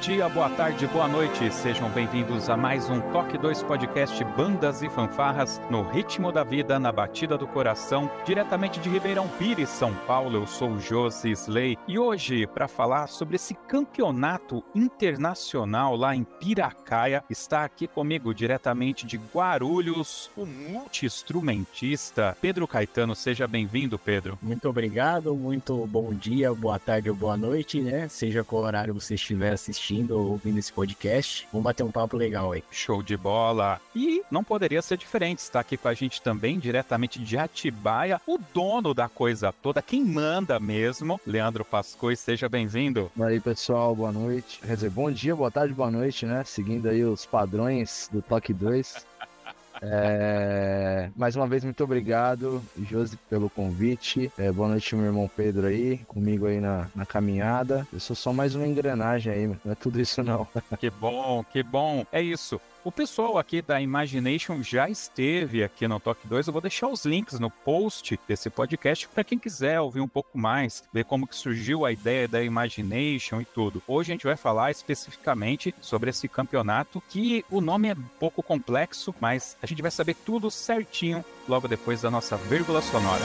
Dia, boa tarde, boa noite. Sejam bem-vindos a mais um Toque 2 Podcast Bandas e Fanfarras no ritmo da vida, na batida do coração, diretamente de Ribeirão Pires, São Paulo. Eu sou o Josi Slay e hoje, para falar sobre esse campeonato internacional lá em Piracaia, está aqui comigo diretamente de Guarulhos, o multi-instrumentista Pedro Caetano. Seja bem-vindo, Pedro. Muito obrigado, muito bom dia, boa tarde ou boa noite, né? Seja qual horário você estiver assistindo ou ouvindo esse podcast. Vamos bater um papo legal aí. Show de bola! E não poderia ser diferente. Está aqui com a gente também, diretamente de Atibaia, o dono da coisa toda, quem manda mesmo, Leandro Pascoe. Seja bem-vindo. E aí, pessoal, boa noite. Quer dizer, bom dia, boa tarde, boa noite, né? Seguindo aí os padrões do Toque 2. É... Mais uma vez, muito obrigado, Josi, pelo convite. É, boa noite, meu irmão Pedro aí, comigo aí na, na caminhada. Eu sou só mais uma engrenagem aí, não é tudo isso não. Que bom, que bom. É isso. O pessoal aqui da Imagination já esteve aqui no Toque 2. Eu vou deixar os links no post desse podcast para quem quiser ouvir um pouco mais, ver como que surgiu a ideia da Imagination e tudo. Hoje a gente vai falar especificamente sobre esse campeonato, que o nome é um pouco complexo, mas a gente vai saber tudo certinho logo depois da nossa vírgula sonora.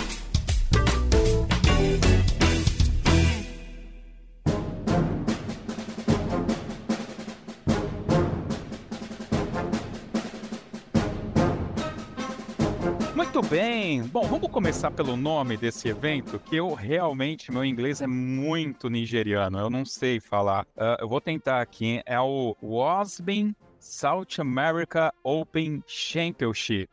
Muito bem. Bom, vamos começar pelo nome desse evento, que eu realmente, meu inglês é muito nigeriano, eu não sei falar. Uh, eu vou tentar aqui. É o Wasbin South America Open Championship.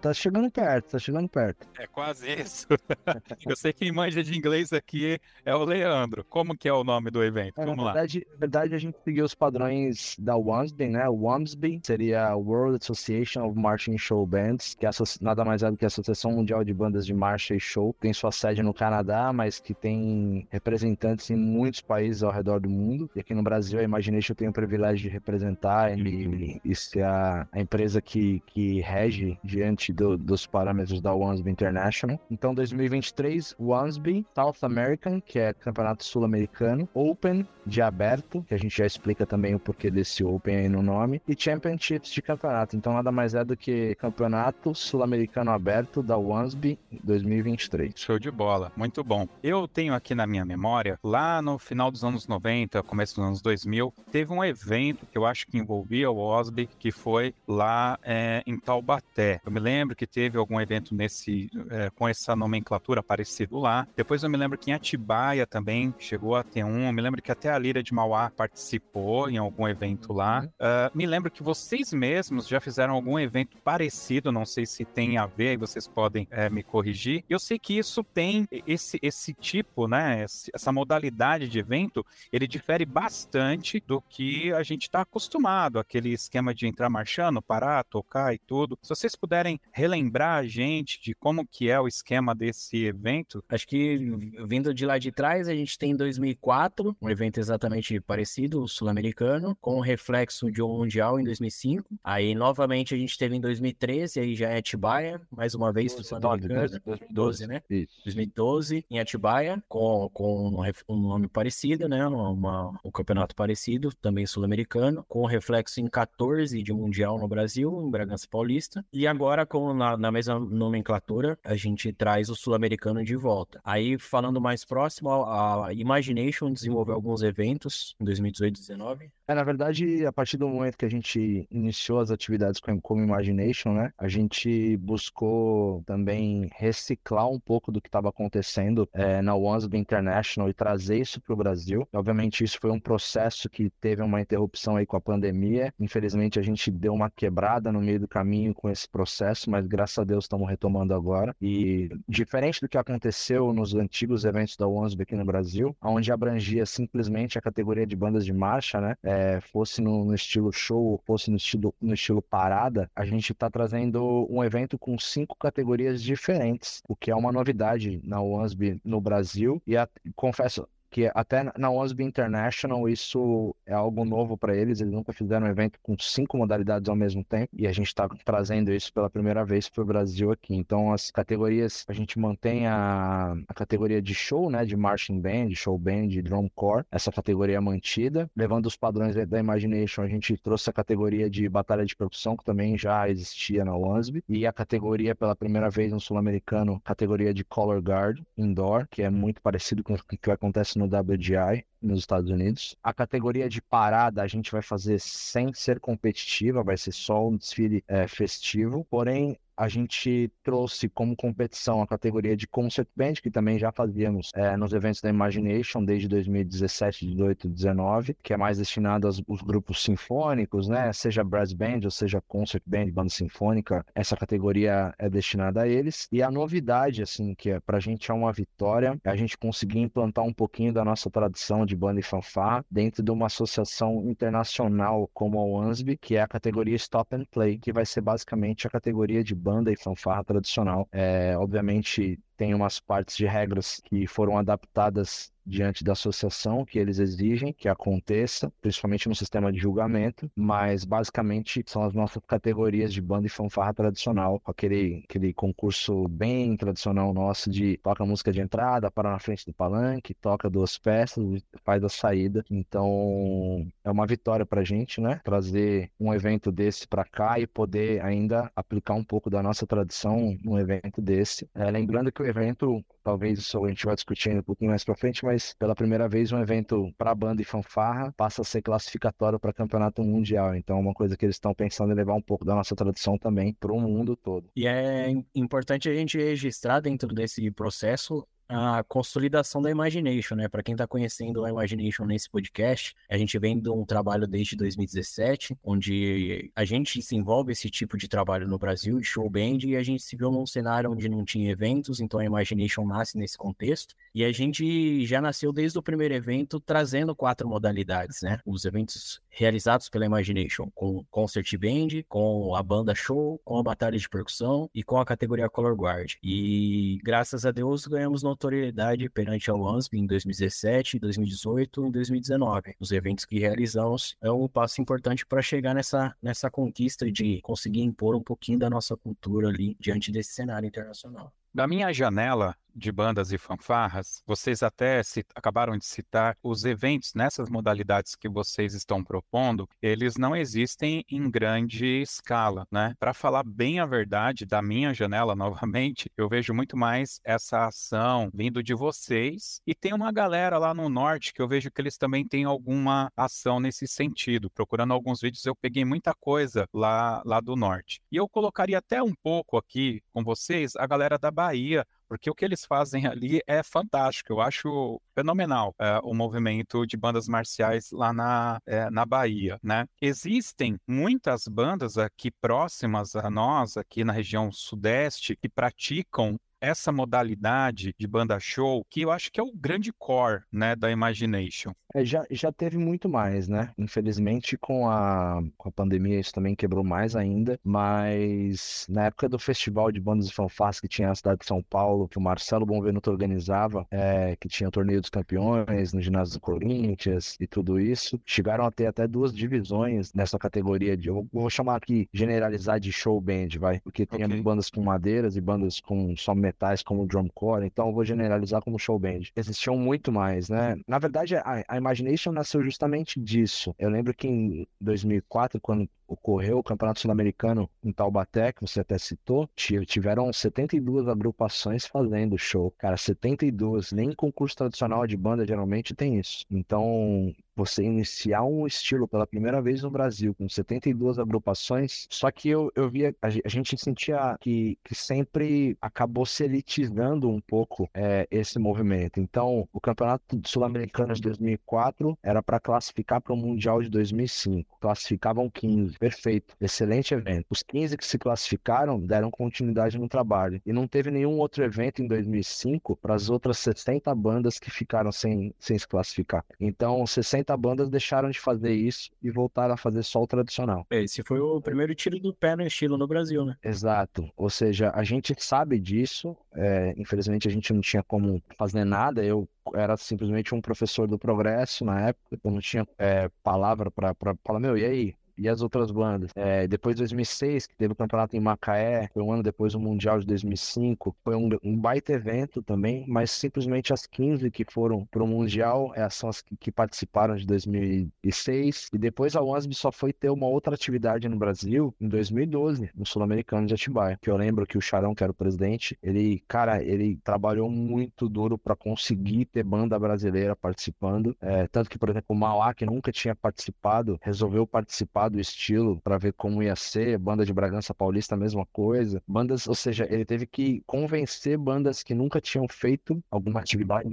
Tá chegando perto, tá chegando perto. É quase isso. Eu sei que quem manja de inglês aqui é o Leandro. Como que é o nome do evento? É, Vamos na lá. verdade, na verdade, a gente seguiu os padrões da WAMSB, né? O WAMSB seria a World Association of Marching Show Bands, que é nada mais é do que a Associação Mundial de Bandas de Marcha e Show. Tem sua sede no Canadá, mas que tem representantes em muitos países ao redor do mundo. E aqui no Brasil, a Imagination tem o privilégio de representar e e ser a, a, empresa que, que rege diante do, dos parâmetros da WANSB International. Então, 2023, WANSB South American, que é campeonato sul-americano, Open de aberto, que a gente já explica também o porquê desse Open aí no nome, e Championships de campeonato. Então, nada mais é do que campeonato sul-americano aberto da WANSB 2023. Show de bola, muito bom. Eu tenho aqui na minha memória, lá no final dos anos 90, começo dos anos 2000, teve um evento que eu acho que envolvia o WASB que foi lá é, em Taubaté. Eu me lembro que teve algum evento nesse é, com essa nomenclatura parecido lá. Depois eu me lembro que em Atibaia também chegou a ter um. Eu me lembro que até a Lira de Mauá participou em algum evento lá. Uh, me lembro que vocês mesmos já fizeram algum evento parecido. Não sei se tem a ver. Vocês podem é, me corrigir. Eu sei que isso tem esse esse tipo, né? Essa modalidade de evento, ele difere bastante do que a gente está acostumado. Aquele esquema de entrar marchando, parar, tocar e tudo. Se vocês puderem relembrar a gente de como que é o esquema desse evento. Acho que vindo de lá de trás, a gente tem em 2004 um evento exatamente parecido, o sul-americano, com reflexo de um mundial em 2005. Aí novamente a gente teve em 2013, aí já é Atibaia, mais uma vez sul-americano. 2012, né? Isso. 2012 em Atibaia, com, com um nome parecido, né? Uma, um campeonato parecido, também sul-americano, com reflexo em 14 de mundial no Brasil, em Bragança Paulista. E agora, com na, na mesma nomenclatura, a gente traz o sul-americano de volta. Aí, falando mais próximo, a Imagination desenvolveu alguns eventos em 2018 e 2019. É, na verdade, a partir do momento que a gente iniciou as atividades com, como Imagination, né, a gente buscou também reciclar um pouco do que estava acontecendo é, na Wansby International e trazer isso para o Brasil. Obviamente, isso foi um processo que teve uma interrupção aí com a pandemia. Infelizmente, a gente deu uma quebrada no meio do caminho com esse processo, mas graças a Deus estamos retomando agora. E diferente do que aconteceu nos antigos eventos da Wansby aqui no Brasil, onde abrangia simplesmente a categoria de bandas de marcha, né? É, fosse no, no, estilo show, fosse no estilo, no estilo parada, a gente está trazendo um evento com cinco categorias diferentes, o que é uma novidade na Wansby no Brasil. E a, confesso, que até na OSB International isso é algo novo para eles, eles nunca fizeram um evento com cinco modalidades ao mesmo tempo e a gente está trazendo isso pela primeira vez para o Brasil aqui. Então as categorias, a gente mantém a, a categoria de show, né, de marching band, show band, drum corps, essa categoria é mantida. Levando os padrões da Imagination, a gente trouxe a categoria de batalha de percussão, que também já existia na OSB, e a categoria pela primeira vez no sul-americano, categoria de color guard indoor, que é muito parecido com o que acontece no WGI nos Estados Unidos. A categoria de parada a gente vai fazer sem ser competitiva, vai ser só um desfile é, festivo. Porém, a gente trouxe como competição a categoria de Concert Band, que também já fazíamos é, nos eventos da Imagination desde 2017, 18 19, que é mais destinado aos, aos, grupos sinfônicos, né? Seja Brass Band ou seja Concert Band, banda sinfônica, essa categoria é destinada a eles. E a novidade, assim, que é, pra gente é uma vitória, é a gente conseguir implantar um pouquinho da nossa tradição de banda e fanfar dentro de uma associação internacional como a ONSB, que é a categoria Stop and Play, que vai ser basicamente a categoria de banda e fanfarra tradicional. É, obviamente tem umas partes de regras que foram adaptadas diante da associação que eles exigem que aconteça, principalmente no sistema de julgamento, mas basicamente são as nossas categorias de banda e fanfarra tradicional, aquele, aquele concurso bem tradicional nosso de toca música de entrada, para na frente do palanque, toca duas peças, faz a saída. Então é uma vitória pra gente, né? Trazer um evento desse para cá e poder ainda aplicar um pouco da nossa tradição num evento desse. É, lembrando que o evento, talvez isso a gente vai discutindo um pouquinho mais para frente, mas pela primeira vez um evento para banda e fanfarra passa a ser classificatório para campeonato mundial. Então é uma coisa que eles estão pensando em levar um pouco da nossa tradição também para o mundo todo. E é importante a gente registrar dentro desse processo a consolidação da Imagination, né? Para quem está conhecendo a Imagination nesse podcast, a gente vem de um trabalho desde 2017, onde a gente desenvolve esse tipo de trabalho no Brasil, de show band, e a gente se viu num cenário onde não tinha eventos, então a Imagination nasce nesse contexto. E a gente já nasceu desde o primeiro evento trazendo quatro modalidades, né? Os eventos realizados pela Imagination, com concert band, com a banda show, com a batalha de percussão e com a categoria color guard. E graças a Deus ganhamos notoriedade perante a WASP em 2017, 2018 e 2019. Os eventos que realizamos é um passo importante para chegar nessa, nessa conquista de conseguir impor um pouquinho da nossa cultura ali diante desse cenário internacional. Da minha janela, de bandas e fanfarras, vocês até acabaram de citar os eventos nessas modalidades que vocês estão propondo, eles não existem em grande escala, né? Para falar bem a verdade, da minha janela novamente, eu vejo muito mais essa ação vindo de vocês e tem uma galera lá no norte que eu vejo que eles também têm alguma ação nesse sentido. Procurando alguns vídeos, eu peguei muita coisa lá, lá do norte. E eu colocaria até um pouco aqui com vocês a galera da Bahia, porque o que eles fazem ali é fantástico. Eu acho fenomenal é, o movimento de bandas marciais lá na, é, na Bahia, né? Existem muitas bandas aqui próximas a nós, aqui na região sudeste, que praticam essa modalidade de banda show, que eu acho que é o grande core, né, da Imagination. É, já, já teve muito mais, né? Infelizmente, com a, com a pandemia, isso também quebrou mais ainda. Mas na época do festival de bandas e fanfarras que tinha na cidade de São Paulo, que o Marcelo Bonvenuto organizava, é, que tinha o Torneio dos Campeões, no ginásio do Corinthians e tudo isso, chegaram a ter até duas divisões nessa categoria de. Eu vou chamar aqui, generalizar de show band, vai? Porque tinha okay. bandas com madeiras e bandas com só metais, como o drumcore. Então eu vou generalizar como show band. Existiam muito mais, né? Na verdade, a, a Imagination nasceu justamente disso. Eu lembro que em 2004, quando ocorreu o Campeonato Sul-Americano em Taubaté, que você até citou, tiveram 72 agrupações fazendo show. Cara, 72, nem concurso tradicional de banda geralmente tem isso. Então, você iniciar um estilo pela primeira vez no Brasil com 72 agrupações, só que eu, eu via, a, gente sentia que, que sempre acabou se elitizando um pouco é, esse movimento. Então, o Campeonato Sul-Americano de 2004 era para classificar para o Mundial de 2005. Classificavam 15. Perfeito. Excelente evento. Os 15 que se classificaram deram continuidade no trabalho. E não teve nenhum outro evento em 2005 para as outras 60 bandas que ficaram sem, sem se classificar. Então, 60 50 bandas deixaram de fazer isso e voltaram a fazer só o tradicional. Esse foi o primeiro tiro do pé no estilo no Brasil, né? Exato. Ou seja, a gente sabe disso. É, infelizmente a gente não tinha como fazer nada. Eu era simplesmente um professor do progresso na época, eu não tinha é, palavra para falar, meu, e aí? E as outras bandas. É, depois de 2006, que teve o campeonato em Macaé, foi um ano depois o Mundial de 2005, foi um, um baita evento também, mas simplesmente as 15 que foram para o Mundial é, são as que, que, participaram de 2006, e depois a WASB só foi ter uma outra atividade no Brasil em 2012, no Sul-Americano de Atibaia, que eu lembro que o Charão, que era o presidente, ele, cara, ele trabalhou muito duro para conseguir ter banda brasileira participando, é, tanto que, por exemplo, o Mauá, que nunca tinha participado, resolveu participar do estilo para ver como ia ser. Banda de Bragança Paulista, mesma coisa. Bandas, ou seja, ele teve que convencer bandas que nunca tinham feito alguma atividade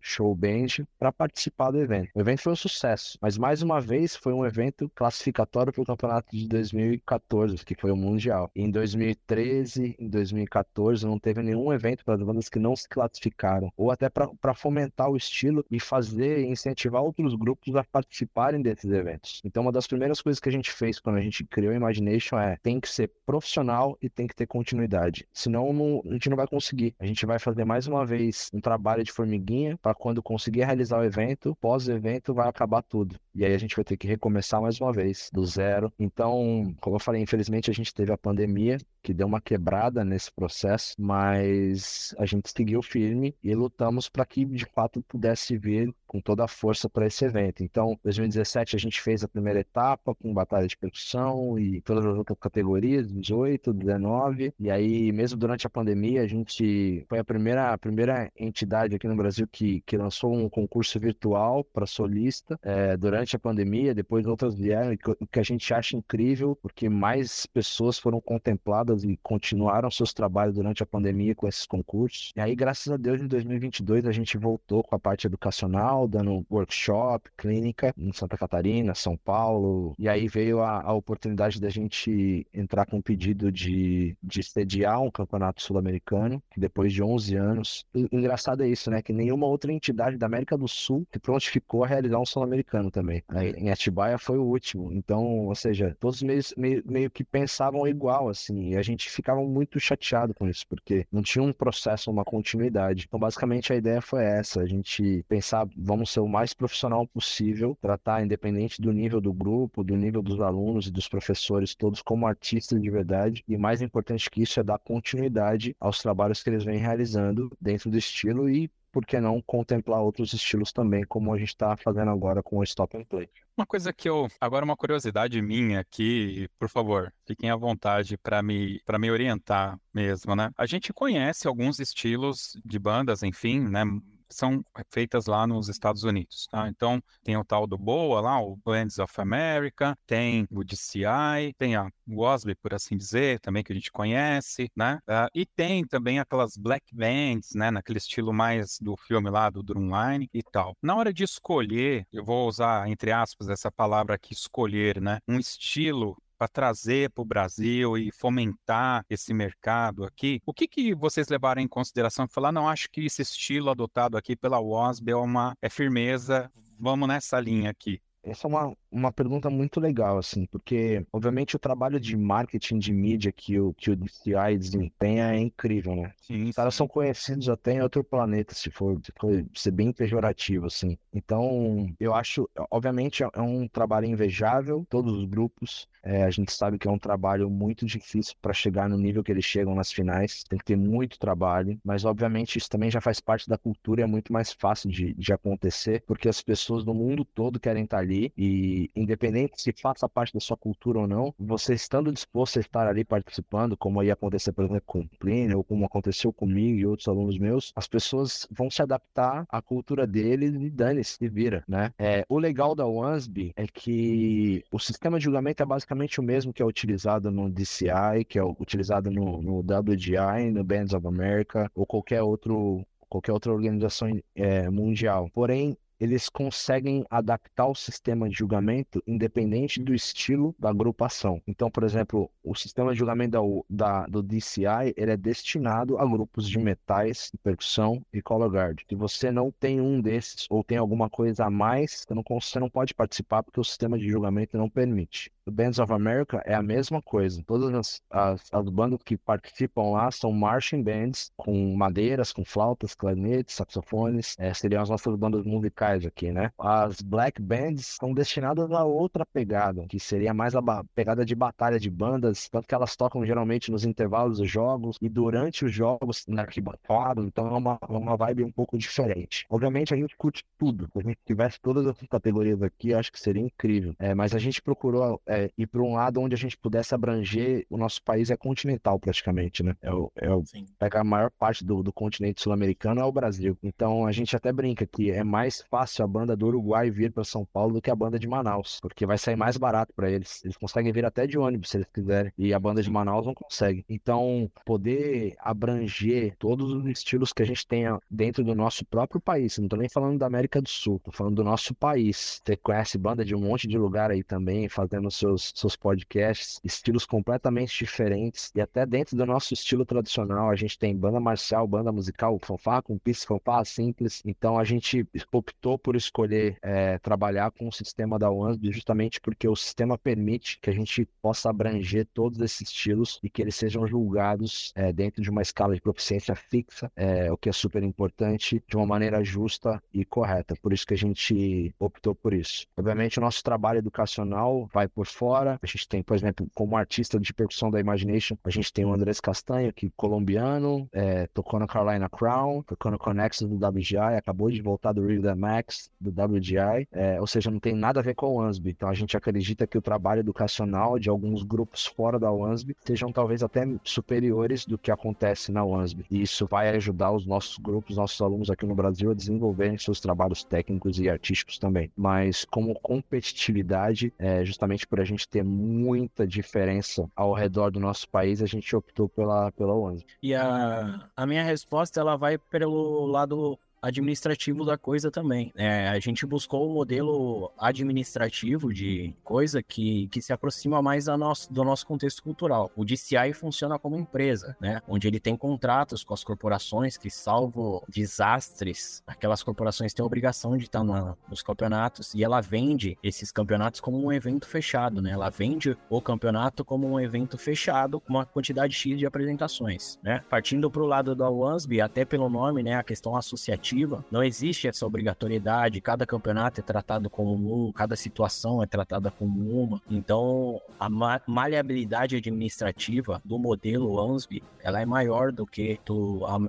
Show Band para participar do evento. O evento foi um sucesso, mas mais uma vez foi um evento classificatório para o campeonato de 2014, que foi o Mundial. em 2013, em 2014, não teve nenhum evento para as bandas que não se classificaram, ou até para fomentar o estilo e fazer, incentivar outros grupos a participarem desses eventos. Então, uma das primeiras coisas que a gente fez quando a gente criou a Imagination é tem que ser profissional e tem que ter continuidade. Senão, não, a gente não vai conseguir. A gente vai fazer mais uma vez um trabalho de formiguinha para quando conseguir realizar o evento, pós-evento vai acabar tudo. E aí a gente vai ter que recomeçar mais uma vez, do zero. Então, como eu falei, infelizmente a gente teve a pandemia, que deu uma quebrada nesse processo, mas a gente seguiu firme e lutamos para que de fato pudesse vir com toda a força para esse evento. Então, 2017 a gente fez a primeira etapa com batalha de percussão e todas as outras categorias, 18, 19, e aí mesmo durante a pandemia a gente foi a primeira a primeira entidade aqui no Brasil que, que lançou um concurso virtual para solista é, durante a pandemia, depois outras vieram, o que a gente acha incrível, porque mais pessoas foram contempladas e continuaram seus trabalhos durante a pandemia com esses concursos. E aí, graças a Deus, em 2022 a gente voltou com a parte educacional, dando workshop, clínica em Santa Catarina, São Paulo, e aí veio a, a oportunidade da gente entrar com um pedido de, de sediar um campeonato sul-americano, depois de 11 anos. E, engraçado é isso, né? Que nenhuma outra entidade da América do Sul se prontificou a realizar um sul-americano também. Aí, em Atibaia foi o último. Então, ou seja, todos meio, meio, meio que pensavam igual, assim, e a gente ficava muito chateado com isso, porque não tinha um processo, uma continuidade. Então, basicamente, a ideia foi essa: a gente pensar, vamos ser o mais profissional possível, tratar, independente do nível do grupo, do nível dos alunos e dos professores, todos como artistas de verdade, e mais importante que isso é dar continuidade aos trabalhos que eles vêm realizando dentro do estilo e por que não contemplar outros estilos também, como a gente está fazendo agora com o Stop and Play. Uma coisa que eu. Agora, uma curiosidade minha aqui, por favor, fiquem à vontade para me, me orientar mesmo, né? A gente conhece alguns estilos de bandas, enfim, né? São feitas lá nos Estados Unidos. Tá? Então, tem o tal do BOA lá, o Bands of America, tem o DCI, tem a WASB, por assim dizer, também que a gente conhece, né? Uh, e tem também aquelas black bands, né? Naquele estilo mais do filme lá, do Drumline e tal. Na hora de escolher, eu vou usar, entre aspas, essa palavra aqui, escolher, né? Um estilo para trazer para o Brasil e fomentar esse mercado aqui, o que, que vocês levaram em consideração e falar, não, acho que esse estilo adotado aqui pela WASB é uma é firmeza, vamos nessa linha aqui. Essa é uma, uma pergunta muito legal, assim, porque, obviamente, o trabalho de marketing de mídia que o, que o DCI desempenha é incrível, né? Sim, Os caras sim. são conhecidos até em outro planeta, se for, se for ser bem pejorativo, assim. Então, eu acho, obviamente, é um trabalho invejável, todos os grupos. É, a gente sabe que é um trabalho muito difícil para chegar no nível que eles chegam nas finais. Tem que ter muito trabalho, mas, obviamente, isso também já faz parte da cultura e é muito mais fácil de, de acontecer, porque as pessoas do mundo todo querem estar ali e, independente se faça parte da sua cultura ou não, você estando disposto a estar ali participando, como ia acontecer, por exemplo, com o Plínio, ou como aconteceu comigo e outros alunos meus, as pessoas vão se adaptar à cultura deles e dane-se, se vira, né? É, o legal da Wansby é que o sistema de julgamento é basicamente o mesmo que é utilizado no DCI, que é utilizado no, no WGI, no Bands of America, ou qualquer outro qualquer outra organização é, mundial. Porém, eles conseguem adaptar o sistema de julgamento independente do estilo da agrupação. Então, por exemplo, o sistema de julgamento da, da, do DCI ele é destinado a grupos de metais, percussão e color guard. Se você não tem um desses ou tem alguma coisa a mais, você não, você não pode participar porque o sistema de julgamento não permite. O Bands of America é a mesma coisa. Todas as, as, as, bandas que participam lá são marching bands com madeiras, com flautas, clarinetes, saxofones. É, seriam as nossas bandas musicais aqui, né? As black bands são destinadas a outra pegada, que seria mais a pegada de batalha de bandas, tanto que elas tocam geralmente nos intervalos dos jogos e durante os jogos na arquibancada, então é uma, uma vibe um pouco diferente. Obviamente a gente curte tudo. Se a gente tivesse todas essas categorias aqui, acho que seria incrível. É, mas a gente procurou é, ir para um lado onde a gente pudesse abranger, o nosso país é continental praticamente, né? É o, é o, pega a maior parte do, do continente sul-americano é o Brasil. Então a gente até brinca que é mais fácil a banda do Uruguai vir para São Paulo do que a banda de Manaus, porque vai sair mais barato para eles. Eles conseguem vir até de ônibus se eles quiserem, e a banda de Manaus não consegue. Então, poder abranger todos os estilos que a gente tenha dentro do nosso próprio país, não tô nem falando da América do Sul, tô falando do nosso país. Você conhece banda de um monte de lugar aí também, fazendo seus, seus podcasts, estilos completamente diferentes, e até dentro do nosso estilo tradicional, a gente tem banda marcial, banda musical, fanfarra com pista, fanfarra simples. Então, a gente optou por escolher é, trabalhar com o sistema da WANSB justamente porque o sistema permite que a gente possa abranger todos esses estilos e que eles sejam julgados é, dentro de uma escala de proficiência fixa, é, o que é super importante, de uma maneira justa e correta. Por isso que a gente optou por isso. Obviamente, o nosso trabalho educacional vai por fora. A gente tem, por exemplo, como artista de percussão da Imagination, a gente tem o Andrés Castanho, que é colombiano, tocou na Carolina Crown, tocou no Connexus do WGI, acabou de voltar do Rio da Max, do WGI, é, ou seja, não tem nada a ver com o WANSB. Então a gente acredita que o trabalho educacional de alguns grupos fora da WANSB sejam talvez até superiores do que acontece na WANSB. E isso vai ajudar os nossos grupos, nossos alunos aqui no Brasil a desenvolverem seus trabalhos técnicos e artísticos também. Mas como competitividade, é, justamente por a gente ter muita diferença ao redor do nosso país, a gente optou pela, pela WANSB. E a, a minha resposta ela vai pelo lado administrativo da coisa também. É, a gente buscou um modelo administrativo de coisa que, que se aproxima mais da nosso, do nosso contexto cultural. O DCI funciona como empresa, né? Onde ele tem contratos com as corporações que, salvo desastres, aquelas corporações têm a obrigação de estar no, nos campeonatos e ela vende esses campeonatos como um evento fechado, né? Ela vende o campeonato como um evento fechado com uma quantidade X de apresentações, né? Partindo para o lado da WANSB, até pelo nome, né? A questão associativa não existe essa obrigatoriedade, cada campeonato é tratado como um, cada situação é tratada como uma. Então, a ma maleabilidade administrativa do modelo ANSB, ela é maior do que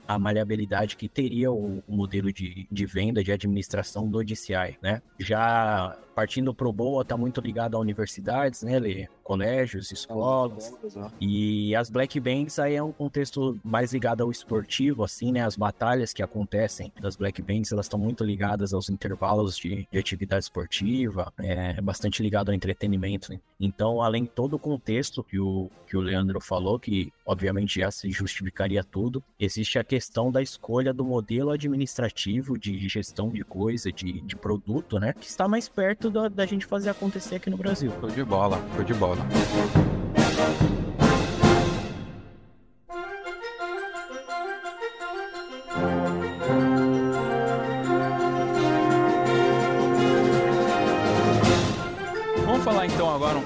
a, a, maleabilidade que teria o, o modelo de, de, venda, de administração do DCI, né? Já partindo pro BOA, tá muito ligado a universidades, né, Lê? Colégios, escolas. E as black bands aí é um contexto mais ligado ao esportivo, assim, né? As batalhas que acontecem black bands, elas estão muito ligadas aos intervalos de, de atividade esportiva, é, é bastante ligado ao entretenimento. Né? Então, além de todo o contexto que o, que o Leandro falou, que obviamente já se justificaria tudo, existe a questão da escolha do modelo administrativo de gestão de coisa, de, de produto, né? Que está mais perto da, da gente fazer acontecer aqui no Brasil. Show de bola, show de bola.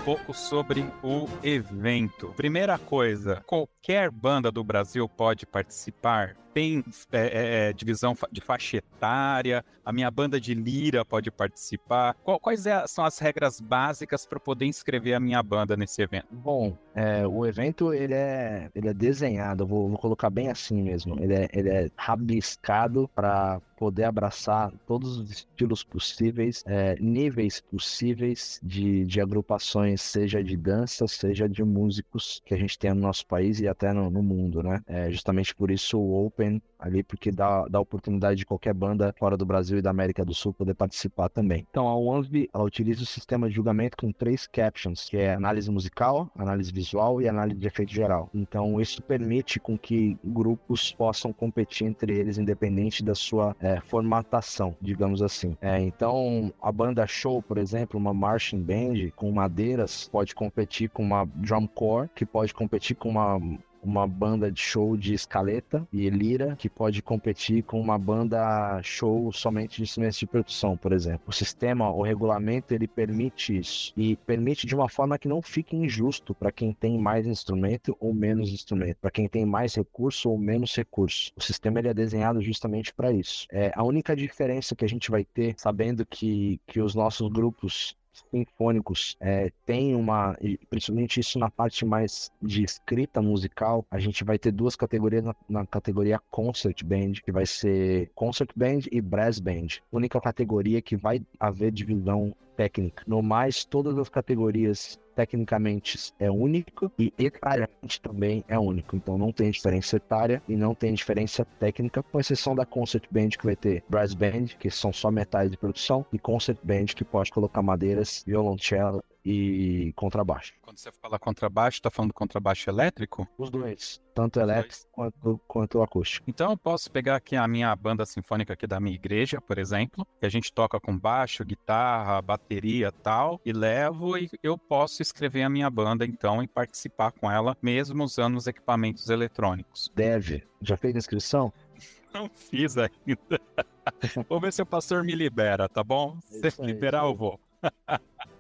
Pouco sobre o evento. Primeira coisa, qualquer banda do Brasil pode participar tem é, é, é divisão de faixa etária, a minha banda de lira pode participar. Quais é, são as regras básicas para poder inscrever a minha banda nesse evento? Bom, é, o evento ele é, ele é desenhado, vou, vou colocar bem assim mesmo, ele é, ele é rabiscado para poder abraçar todos os estilos possíveis, é, níveis possíveis de, de agrupações, seja de dança, seja de músicos que a gente tem no nosso país e até no, no mundo, né? É, justamente por isso o Open Open ali, porque dá, dá oportunidade de qualquer banda fora do Brasil e da América do Sul poder participar também. Então, a OneSB, ela utiliza o sistema de julgamento com três captions, que é análise musical, análise visual e análise de efeito geral. Então, isso permite com que grupos possam competir entre eles, independente da sua é, formatação, digamos assim. É, então, a banda show, por exemplo, uma marching band com madeiras, pode competir com uma drum corps, que pode competir com uma uma banda de show de escaleta e lira que pode competir com uma banda show somente de instrumentos de percussão, por exemplo. O sistema, o regulamento, ele permite isso e permite de uma forma que não fique injusto para quem tem mais instrumento ou menos instrumento, para quem tem mais recurso ou menos recurso. O sistema ele é desenhado justamente para isso. É a única diferença que a gente vai ter, sabendo que, que os nossos grupos sinfônicos é, tem uma, principalmente isso na parte mais de escrita musical, a gente vai ter duas categorias na, na, categoria Concert Band, que vai ser Concert Band e Brass Band. Única categoria que vai haver divisão técnica. No mais, todas as categorias tecnicamente é único e etariamente também é único. Então não tem diferença etária e não tem diferença técnica, com exceção da Concert Band que vai ter Brass Band, que são só metais de produção, e Concert Band que pode colocar madeiras, violoncelo e contrabaixo. Quando você fala contrabaixo, tá falando contrabaixo elétrico? Os dois, tanto elétrico quanto, quanto acústico. Então eu posso pegar aqui a minha banda sinfônica aqui da minha igreja, por exemplo, que a gente toca com baixo, guitarra, bateria tal, e levo e eu posso escrever a minha banda então e participar com ela, mesmo usando os equipamentos eletrônicos. Deve. Já fez inscrição? Não fiz ainda. vou ver se o pastor me libera, tá bom? É se liberar, eu vou.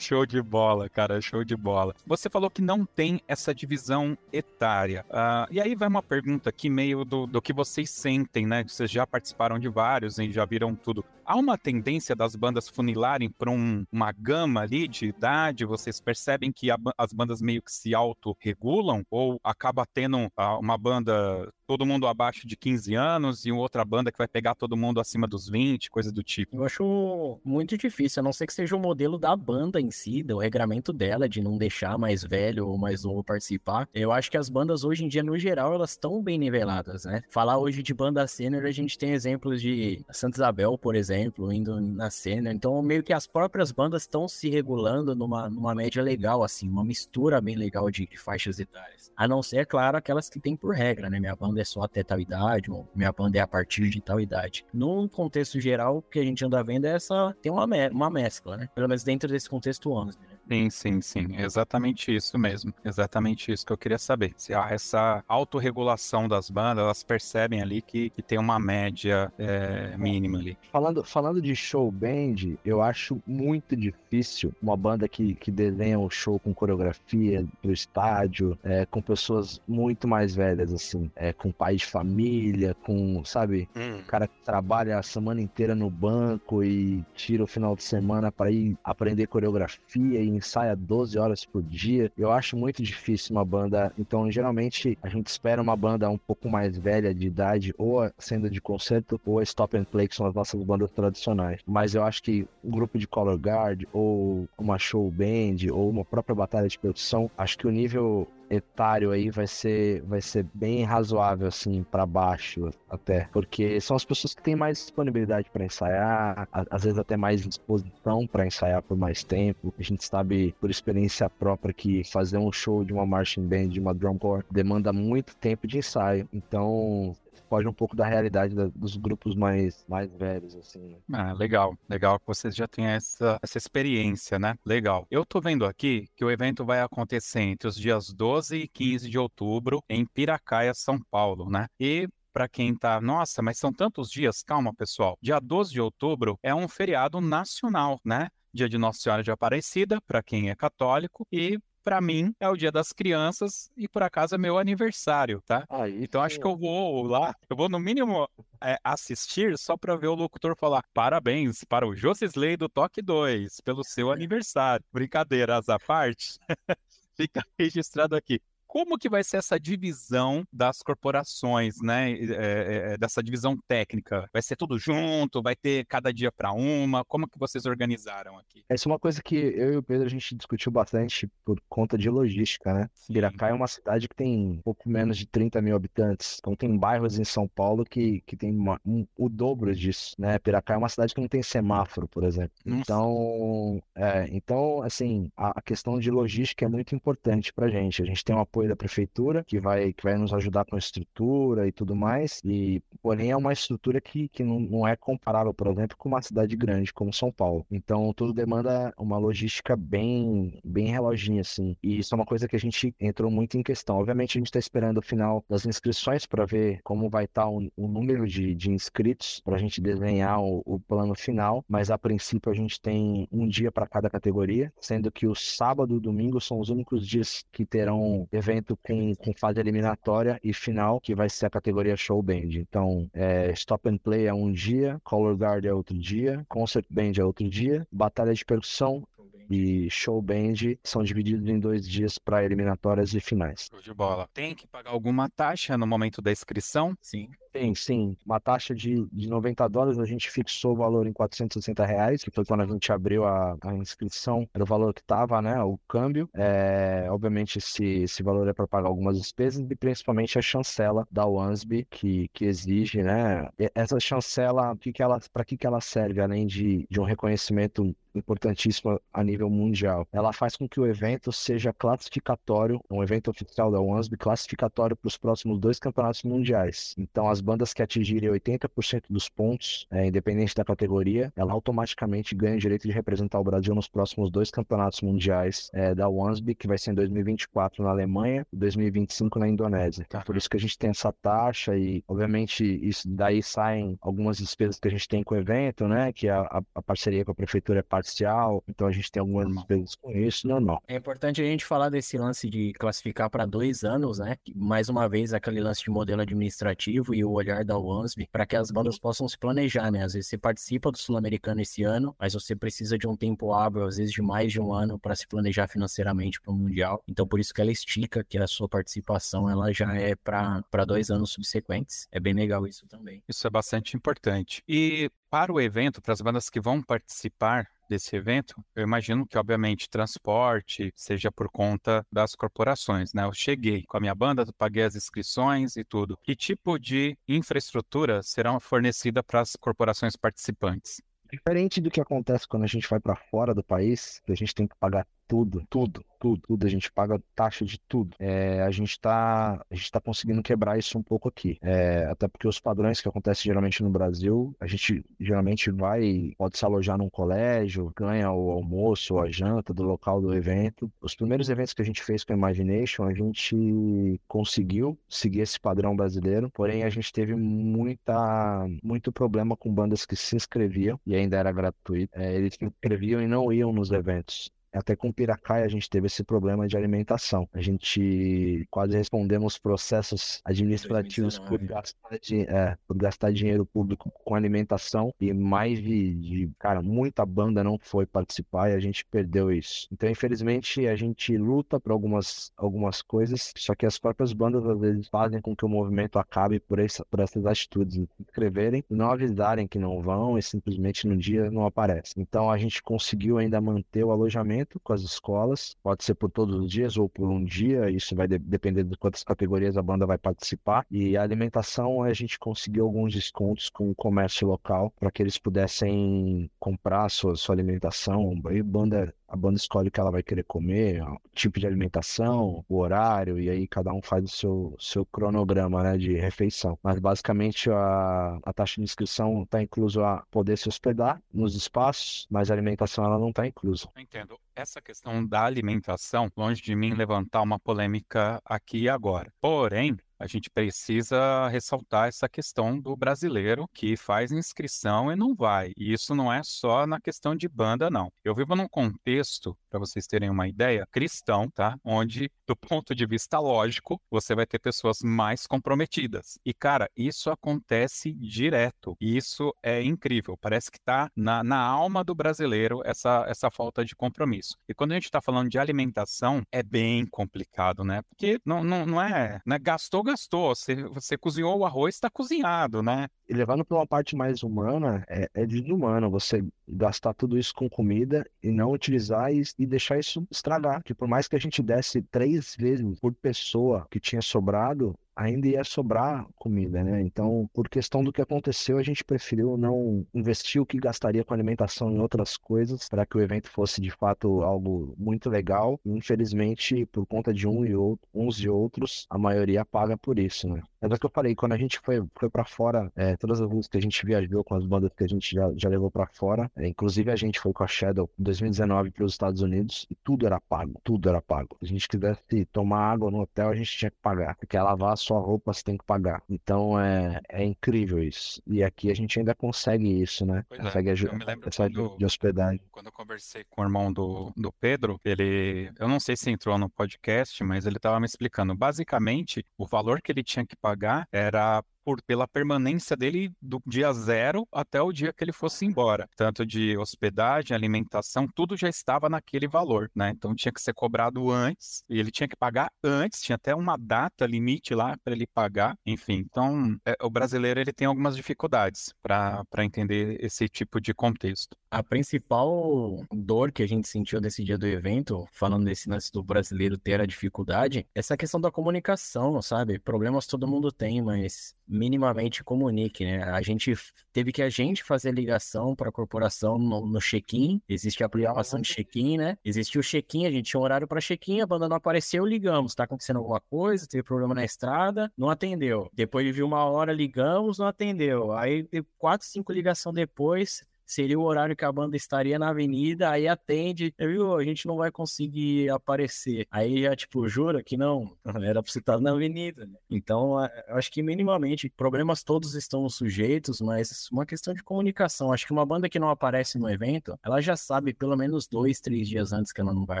Show de bola, cara, show de bola. Você falou que não tem essa divisão etária. Uh, e aí vai uma pergunta aqui, meio do, do que vocês sentem, né? Vocês já participaram de vários e já viram tudo. Há uma tendência das bandas funilarem para um, uma gama ali de idade? Vocês percebem que a, as bandas meio que se autorregulam? Ou acaba tendo uh, uma banda todo mundo abaixo de 15 anos e outra banda que vai pegar todo mundo acima dos 20, coisa do tipo? Eu acho muito difícil, a não ser que seja o modelo da banda em si, do regramento dela, de não deixar mais velho ou mais novo participar. Eu acho que as bandas hoje em dia, no geral, elas estão bem niveladas, né? Falar hoje de banda sênior, a gente tem exemplos de Santa Isabel, por exemplo, indo na sênior. Então, meio que as próprias bandas estão se regulando numa, numa média legal, assim, uma mistura bem legal de, de faixas etárias. A não ser, é claro, aquelas que tem por regra, né? Minha banda é só até tal idade, ou minha banda é a partir de tal idade. No contexto geral, o que a gente anda vendo é essa. tem uma, me uma mescla, né? Pelo menos dentro desse contexto 11, Sim, sim, sim. Exatamente isso mesmo. Exatamente isso que eu queria saber. Se há essa autorregulação das bandas, elas percebem ali que, que tem uma média é, mínima ali. Falando, falando de show band, eu acho muito difícil uma banda que, que desenha o show com coreografia do estádio, é, com pessoas muito mais velhas, assim, é, com pai de família, com, sabe, hum. cara que trabalha a semana inteira no banco e tira o final de semana para ir aprender coreografia e ensaia 12 horas por dia. Eu acho muito difícil uma banda. Então, geralmente, a gente espera uma banda um pouco mais velha de idade, ou sendo de concerto, ou a Stop and Play, que são as nossas bandas tradicionais. Mas eu acho que um grupo de color guard, ou uma show band, ou uma própria batalha de produção, acho que o nível etário aí vai ser, vai ser bem razoável, assim, para baixo até. Porque são as pessoas que têm mais disponibilidade para ensaiar, às vezes até mais disposição para ensaiar por mais tempo. A gente sabe, por experiência própria, que fazer um show de uma marching band, de uma drum corps, demanda muito tempo de ensaio. Então, foge um pouco da realidade da, dos grupos mais, mais velhos, assim, né? Ah, legal. Legal que vocês já têm essa, essa experiência, né? Legal. Eu tô vendo aqui que o evento vai acontecer entre os dias 12 e 15 de outubro em Piracaia, São Paulo, né? E para quem tá, nossa, mas são tantos dias, calma pessoal. Dia 12 de outubro é um feriado nacional, né? dia de Nossa Senhora de Aparecida, para quem é católico, e para mim é o dia das crianças e por acaso é meu aniversário, tá? Então acho que eu vou lá, eu vou no mínimo é, assistir só para ver o locutor falar parabéns para o Josisley do Toque 2 pelo seu aniversário. Brincadeiras à parte, fica registrado aqui como que vai ser essa divisão das corporações, né? É, é, dessa divisão técnica? Vai ser tudo junto? Vai ter cada dia para uma? Como que vocês organizaram aqui? Essa é uma coisa que eu e o Pedro a gente discutiu bastante por conta de logística, né? Sim. Piracá é uma cidade que tem um pouco menos de 30 mil habitantes. Então tem bairros em São Paulo que, que tem uma, um, o dobro disso, né? Piracá é uma cidade que não tem semáforo, por exemplo. Nossa. Então, é, então assim, a, a questão de logística é muito importante pra gente. A gente tem um apoio apoio da prefeitura, que vai, que vai nos ajudar com a estrutura e tudo mais. E, porém, é uma estrutura que, que não, não é comparável, por exemplo, com uma cidade grande como São Paulo. Então, tudo demanda uma logística bem, bem reloginha, assim. E isso é uma coisa que a gente entrou muito em questão. Obviamente, a gente está esperando o final das inscrições para ver como vai estar tá o, o, número de, de inscritos, para a gente desenhar o, o plano final. Mas, a princípio, a gente tem um dia para cada categoria, sendo que o sábado e o domingo são os únicos dias que terão eventos evento com, com fase eliminatória e final, que vai ser a categoria Show Band. Então, é, Stop and Play é um dia, Color Guard é outro dia, Concert Band é outro dia, Batalha de Percussão e Show Band são divididos em dois dias para eliminatórias e finais. Show de bola. Tem que pagar alguma taxa no momento da inscrição? Sim. Tem, sim. Uma taxa de, de 90 dólares, a gente fixou o valor em 460 reais, que foi quando a gente abriu a, a inscrição, era o valor que estava, né, o câmbio. É, obviamente, esse, esse valor é para pagar algumas despesas e principalmente a chancela da Wansby, que, que exige, né, essa chancela, que que para que, que ela serve, além de, de um reconhecimento importantíssimo a nível mundial. Ela faz com que o evento seja classificatório, um evento oficial da Wansby, classificatório para os próximos dois campeonatos mundiais. Então, as bandas que atingirem 80% dos pontos, é, independente da categoria, ela automaticamente ganha o direito de representar o Brasil nos próximos dois campeonatos mundiais é, da WANSB, que vai ser em 2024 na Alemanha e 2025 na Indonésia. Tá. Por isso que a gente tem essa taxa e, obviamente, isso daí saem algumas despesas que a gente tem com o evento, né? Que a, a parceria com a prefeitura é parcial, então a gente tem algumas normal. despesas com isso, normal. É importante a gente falar desse lance de classificar para dois anos, né? Mais uma vez, aquele lance de modelo administrativo e o olhar da WANSB para que as bandas possam se planejar, né? Às vezes você participa do Sul-Americano esse ano, mas você precisa de um tempo hábil, às vezes de mais de um ano, para se planejar financeiramente para o Mundial. Então, por isso que ela estica que a sua participação ela já é para dois anos subsequentes. É bem legal isso também. Isso é bastante importante. E para o evento, para as bandas que vão participar, desse evento, eu imagino que, obviamente, transporte seja por conta das corporações, né? Eu cheguei com a minha banda, paguei as inscrições e tudo. Que tipo de infraestrutura será fornecida para as corporações participantes? Diferente do que acontece quando a gente vai para fora do país, a gente tem que pagar tudo, tudo, tudo, tudo. A gente paga taxa de tudo. É, a gente está a gente tá conseguindo quebrar isso um pouco aqui. É, até porque os padrões que acontecem geralmente no Brasil, a gente geralmente vai, pode se alojar num colégio, ganha o almoço ou a janta do local do evento. Os primeiros eventos que a gente fez com a Imagination, a gente conseguiu seguir esse padrão brasileiro, porém a gente teve muita, muito problema com bandas que se inscreviam e ainda era gratuito. É, eles se inscreviam e não iam nos eventos. Até com Piracaia a gente teve esse problema de alimentação. A gente quase respondemos processos administrativos por gastar, de, é, por gastar dinheiro público com alimentação e mais de, de, cara, muita banda não foi participar e a gente perdeu isso. Então, infelizmente, a gente luta por algumas, algumas coisas, só que as próprias bandas às vezes fazem com que o movimento acabe por, essa, por essas atitudes, se inscreverem, não avisarem que não vão e simplesmente no dia não aparece. Então, a gente conseguiu ainda manter o alojamento com as escolas, pode ser por todos os dias ou por um dia, isso vai de depender de quantas categorias a banda vai participar. E a alimentação, a gente conseguiu alguns descontos com o comércio local para que eles pudessem comprar sua, sua alimentação. E banda a banda escolhe o que ela vai querer comer, o tipo de alimentação, o horário, e aí cada um faz o seu, seu cronograma né, de refeição. Mas basicamente a, a taxa de inscrição está incluso a poder se hospedar nos espaços, mas a alimentação ela não está inclusa. Entendo. Essa questão da alimentação, longe de mim levantar uma polêmica aqui e agora. Porém, a gente precisa ressaltar essa questão do brasileiro que faz inscrição e não vai. E isso não é só na questão de banda, não. Eu vivo num contexto, para vocês terem uma ideia, cristão, tá? Onde, do ponto de vista lógico, você vai ter pessoas mais comprometidas. E, cara, isso acontece direto. E isso é incrível. Parece que tá na, na alma do brasileiro essa, essa falta de compromisso. E quando a gente está falando de alimentação, é bem complicado, né? Porque não, não, não é, né? Gastou, gastou. Você, você cozinhou o arroz, está cozinhado, né? E levando para uma parte mais humana, é, é desumano você gastar tudo isso com comida e não utilizar e, e, deixar isso estragar. Que por mais que a gente desse três vezes por pessoa que tinha sobrado, ainda ia sobrar comida, né? Então, por questão do que aconteceu, a gente preferiu não investir o que gastaria com alimentação em outras coisas para que o evento fosse de fato algo muito legal. Infelizmente, por conta de um e outro, uns e outros, a maioria paga por isso, né? É o que eu falei, quando a gente foi, foi para fora, é, todas as músicas que a gente viajou com as bandas que a gente já, já levou para fora, é, inclusive a gente foi com a Shadow em 2019 para os Estados Unidos e tudo era pago, tudo era pago. Se a gente quisesse tomar água no hotel, a gente tinha que pagar. Se quer lavar a sua roupa, você tem que pagar. Então é, é incrível isso. E aqui a gente ainda consegue isso, né? Pois consegue é, ajudar quando, de hospedagem. Quando eu conversei com o irmão do, do Pedro, ele, eu não sei se entrou no podcast, mas ele estava me explicando. Basicamente, o valor que ele tinha que pagar pagar era por, pela permanência dele do dia zero até o dia que ele fosse embora. Tanto de hospedagem, alimentação, tudo já estava naquele valor, né? Então tinha que ser cobrado antes e ele tinha que pagar antes, tinha até uma data limite lá para ele pagar. Enfim, então é, o brasileiro ele tem algumas dificuldades para entender esse tipo de contexto. A principal dor que a gente sentiu nesse dia do evento, falando desse lance do brasileiro ter a dificuldade, essa questão da comunicação, sabe? Problemas todo mundo tem, mas minimamente comunique, né? A gente teve que a gente fazer ligação para a corporação no, no check-in. Existe a aplicação de check-in, né? Existe o check-in, a gente tinha um horário para check-in, a banda não apareceu, ligamos. Tá acontecendo alguma coisa? Teve problema na estrada? Não atendeu. Depois de uma hora, ligamos, não atendeu. Aí, quatro, cinco ligações depois, seria o horário que a banda estaria na avenida, aí atende, viu? A gente não vai conseguir aparecer. Aí já, tipo, jura que não, era pra você estar na avenida, né? Então, acho que minimamente, problemas todos estão sujeitos, mas uma questão de comunicação. Acho que uma banda que não aparece no evento, ela já sabe pelo menos dois, três dias antes que ela não vai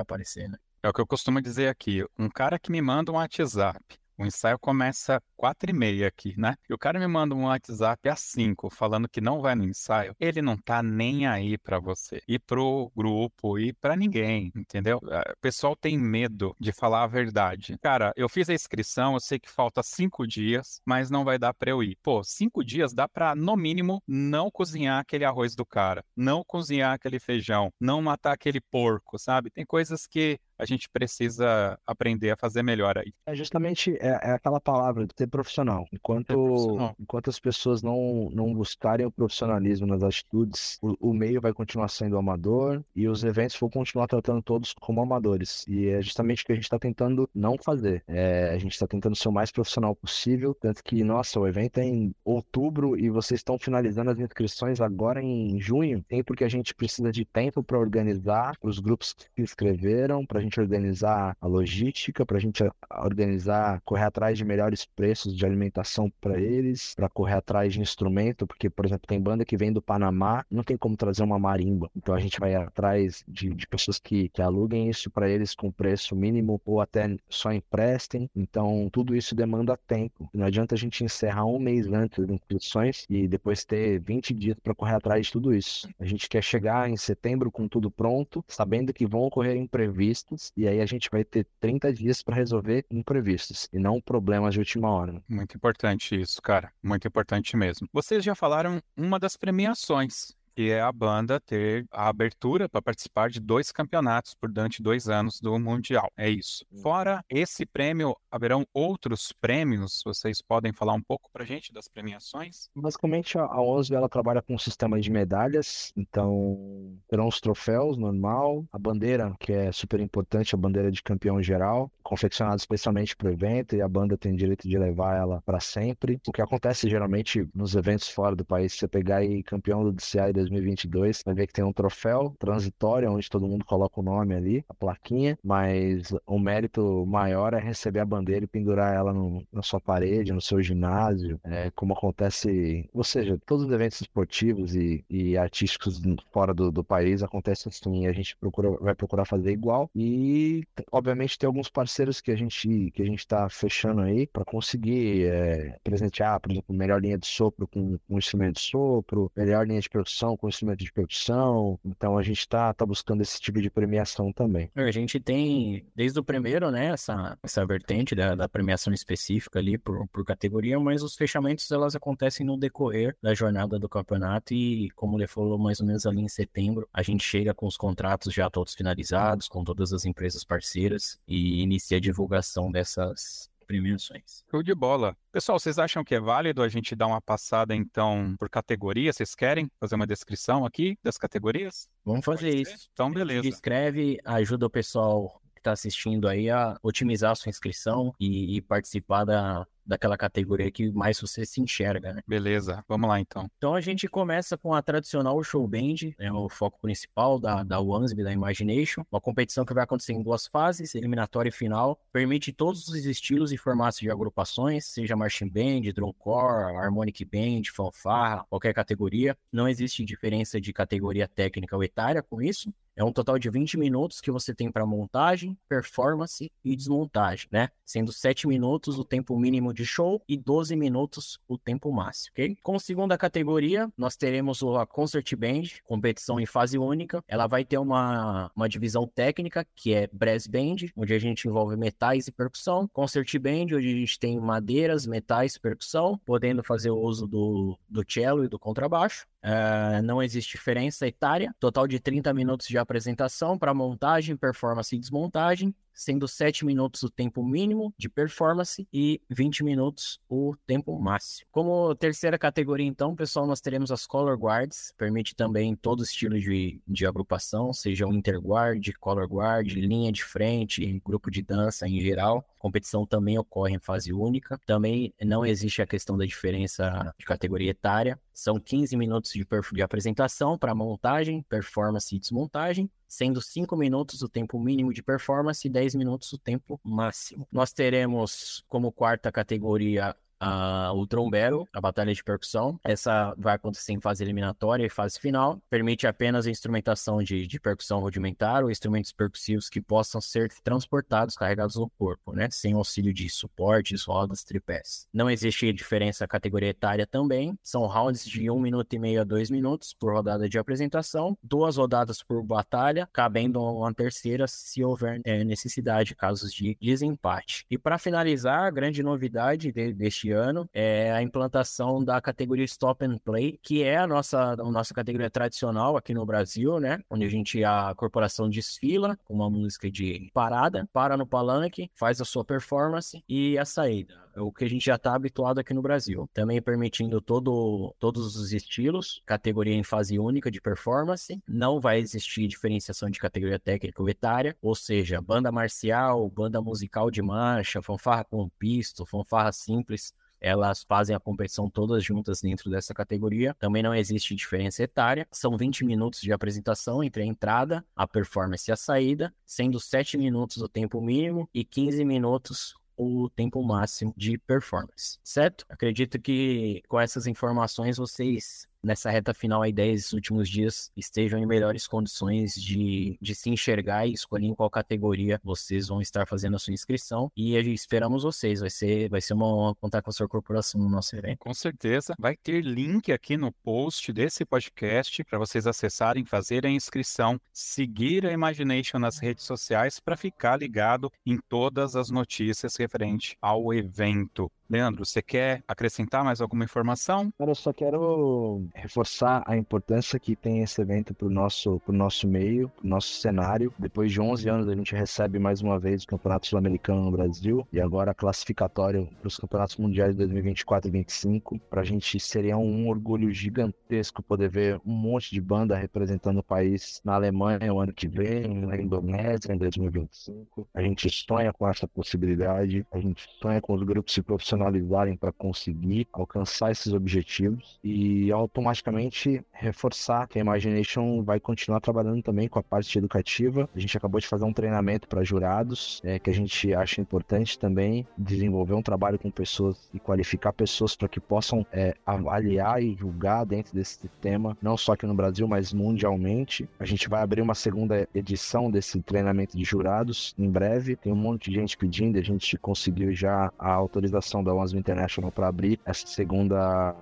aparecer, né? É o que eu costumo dizer aqui. Um cara que me manda um WhatsApp o ensaio começa quatro e meia aqui, né? E o cara me manda um WhatsApp às cinco falando que não vai no ensaio. Ele não tá nem aí para você e pro grupo e para ninguém, entendeu? O pessoal tem medo de falar a verdade. Cara, eu fiz a inscrição, eu sei que falta cinco dias, mas não vai dar para eu ir. Pô, cinco dias dá para no mínimo não cozinhar aquele arroz do cara, não cozinhar aquele feijão, não matar aquele porco, sabe? Tem coisas que a gente precisa aprender a fazer melhor aí. É justamente é, é aquela palavra de ser profissional. Enquanto, profissional. enquanto as pessoas não, não buscarem o profissionalismo nas atitudes, o, o, meio vai continuar sendo amador e os eventos vão continuar tratando todos como amadores. E é justamente o que a gente está tentando não fazer. É, a gente está tentando ser o mais profissional possível, tanto que, nossa, o evento é em outubro e vocês estão finalizando as inscrições agora em junho. Tem porque a gente precisa de tempo para organizar os grupos que se inscreveram, para a gente gente organizar a logística, para a gente organizar, correr atrás de melhores preços de alimentação para eles, para correr atrás de instrumento, porque, por exemplo, tem banda que vem do Panamá, não tem como trazer uma marimba. Então a gente vai atrás de, de pessoas que, que aluguem isso para eles com preço mínimo ou até só emprestem. Então tudo isso demanda tempo. Não adianta a gente encerrar um mês antes das inscrições e depois ter 20 dias para correr atrás de tudo isso. A gente quer chegar em setembro com tudo pronto, sabendo que vão ocorrer imprevistos e aí a gente vai ter 30 dias para resolver imprevistos e não problemas de última hora. Muito importante isso, cara. Muito importante mesmo. Vocês já falaram uma das premiações que é a banda ter a abertura para participar de dois campeonatos por durante dois anos do Mundial. É isso. Hum. Fora esse prêmio, haverão outros prêmios? Vocês podem falar um pouco para gente das premiações? Basicamente, a OSV ela trabalha com um sistema de medalhas, então terão os troféus normal, a bandeira, que é super importante, a bandeira de campeão geral, confeccionada especialmente para o evento, e a banda tem direito de levar ela para sempre. O que acontece geralmente nos eventos fora do país, você pegar aí campeão do DCI 2022. Vai ver que tem um troféu transitório, onde todo mundo coloca o nome ali, a plaquinha, mas o mérito maior é receber a bandeira e pendurar ela no, na sua parede, no seu ginásio, é, como acontece, ou seja, todos os eventos esportivos e, e artísticos fora do, do país acontecem assim, a gente procura, vai procurar fazer igual e, obviamente, tem alguns parceiros que a gente que a gente está fechando aí para conseguir é, presentear, por exemplo, melhor linha de sopro com, instrumento de sopro, melhor linha de percussão com instrumento de percussão. Então a gente está tá buscando esse tipo de premiação também. A gente tem, desde o primeiro, né, essa, essa vertente da, da premiação específica ali por, por categoria, mas os fechamentos elas acontecem no decorrer da jornada do campeonato e, como ele falou, mais ou menos ali em setembro, a gente chega com os contratos já todos finalizados, com todas as empresas parceiras e inicia a divulgação dessas premiações. Show de bola. Pessoal, vocês acham que é válido a gente dar uma passada então por categoria? Vocês querem fazer uma descrição aqui das categorias? Vamos fazer isso. Então, beleza. Escreve, ajuda o pessoal que está assistindo aí a otimizar a sua inscrição e, e participar da, daquela categoria que mais você se enxerga, né? Beleza, vamos lá então. Então a gente começa com a tradicional show band, é o foco principal da, da Wansby, da Imagination, uma competição que vai acontecer em duas fases, eliminatória e final, permite todos os estilos e formatos de agrupações, seja marching band, drumcore, harmonic band, fanfarra, qualquer categoria, não existe diferença de categoria técnica ou etária com isso, é um total de 20 minutos que você tem para montagem, performance e desmontagem, né? Sendo 7 minutos o tempo mínimo de show e 12 minutos o tempo máximo, ok? Com segunda categoria, nós teremos a Concert Band, competição em fase única. Ela vai ter uma, uma divisão técnica, que é Brass Band, onde a gente envolve metais e percussão. Concert Band, onde a gente tem madeiras, metais percussão, podendo fazer o uso do, do cello e do contrabaixo. Uh, não existe diferença etária. Total de 30 minutos de apresentação para montagem, performance e desmontagem sendo 7 minutos o tempo mínimo de performance e 20 minutos o tempo máximo. Como terceira categoria, então, pessoal, nós teremos as Color Guards, permite também todo estilo de, de agrupação, seja o Interguard, Color Guard, linha de frente, grupo de dança em geral. A competição também ocorre em fase única. Também não existe a questão da diferença de categoria etária. São 15 minutos de, de apresentação para montagem, performance e desmontagem sendo 5 minutos o tempo mínimo de performance e 10 minutos o tempo máximo. Nós teremos como quarta categoria uh, o trombero, a batalha de percussão. Essa vai acontecer em fase eliminatória e fase final. Permite apenas a instrumentação de, de percussão rudimentar ou instrumentos percussivos que possam ser transportados, carregados no corpo, né? Sem auxílio de suportes, rodas, tripés. Não existe diferença categoria etária também. São rounds de 1 um minuto e meio a 2 minutos por rodada de apresentação. Duas rodadas por batalha, cabendo uma terceira se houver é, necessidade, casos de desempate. E para finalizar, a grande novidade de, deste ano é a implantação da categoria Stop and Play, que é a nossa, a nossa categoria tradicional aqui no Brasil, né? Onde a gente, a corporação desfila com uma música de parada, para no palanque, faz a sua performance e a saída o que a gente já está habituado aqui no Brasil. Também permitindo todo, todos os estilos, categoria em fase única de performance, não vai existir diferenciação de categoria técnica ou etária, ou seja, banda marcial, banda musical de marcha, fanfarra com pisto, fanfarra simples, elas fazem a competição todas juntas dentro dessa categoria. Também não existe diferença etária. São 20 minutos de apresentação entre a entrada, a performance e a saída, sendo 7 minutos o tempo mínimo e 15 minutos o tempo máximo de performance, certo? Acredito que com essas informações vocês nessa reta final aí desses últimos dias estejam em melhores condições de, de se enxergar e escolher em qual categoria vocês vão estar fazendo a sua inscrição e esperamos vocês, vai ser, vai ser uma honra contar com a sua corporação no nosso evento. Com certeza, vai ter link aqui no post desse podcast para vocês acessarem, fazer a inscrição, seguir a Imagination nas redes sociais para ficar ligado em todas as notícias referente ao evento. Leandro, você quer acrescentar mais alguma informação? Eu só quero reforçar a importância que tem esse evento para o nosso, pro nosso meio, para o nosso cenário. Depois de 11 anos, a gente recebe mais uma vez o Campeonato Sul-Americano no Brasil e agora classificatório para os Campeonatos Mundiais de 2024 e 2025. Para a gente seria um orgulho gigantesco poder ver um monte de banda representando o país na Alemanha o ano que vem, na Indonésia em 2025. A gente sonha com essa possibilidade, a gente sonha com os grupos se profissionalizando profissionalizarem para conseguir alcançar esses objetivos e automaticamente reforçar que a Imagination vai continuar trabalhando também com a parte educativa. A gente acabou de fazer um treinamento para jurados, é, que a gente acha importante também desenvolver um trabalho com pessoas e qualificar pessoas para que possam é, avaliar e julgar dentro desse tema, não só aqui no Brasil, mas mundialmente. A gente vai abrir uma segunda edição desse treinamento de jurados em breve. Tem um monte de gente pedindo, a gente conseguiu já a autorização da ONU International para abrir essa segunda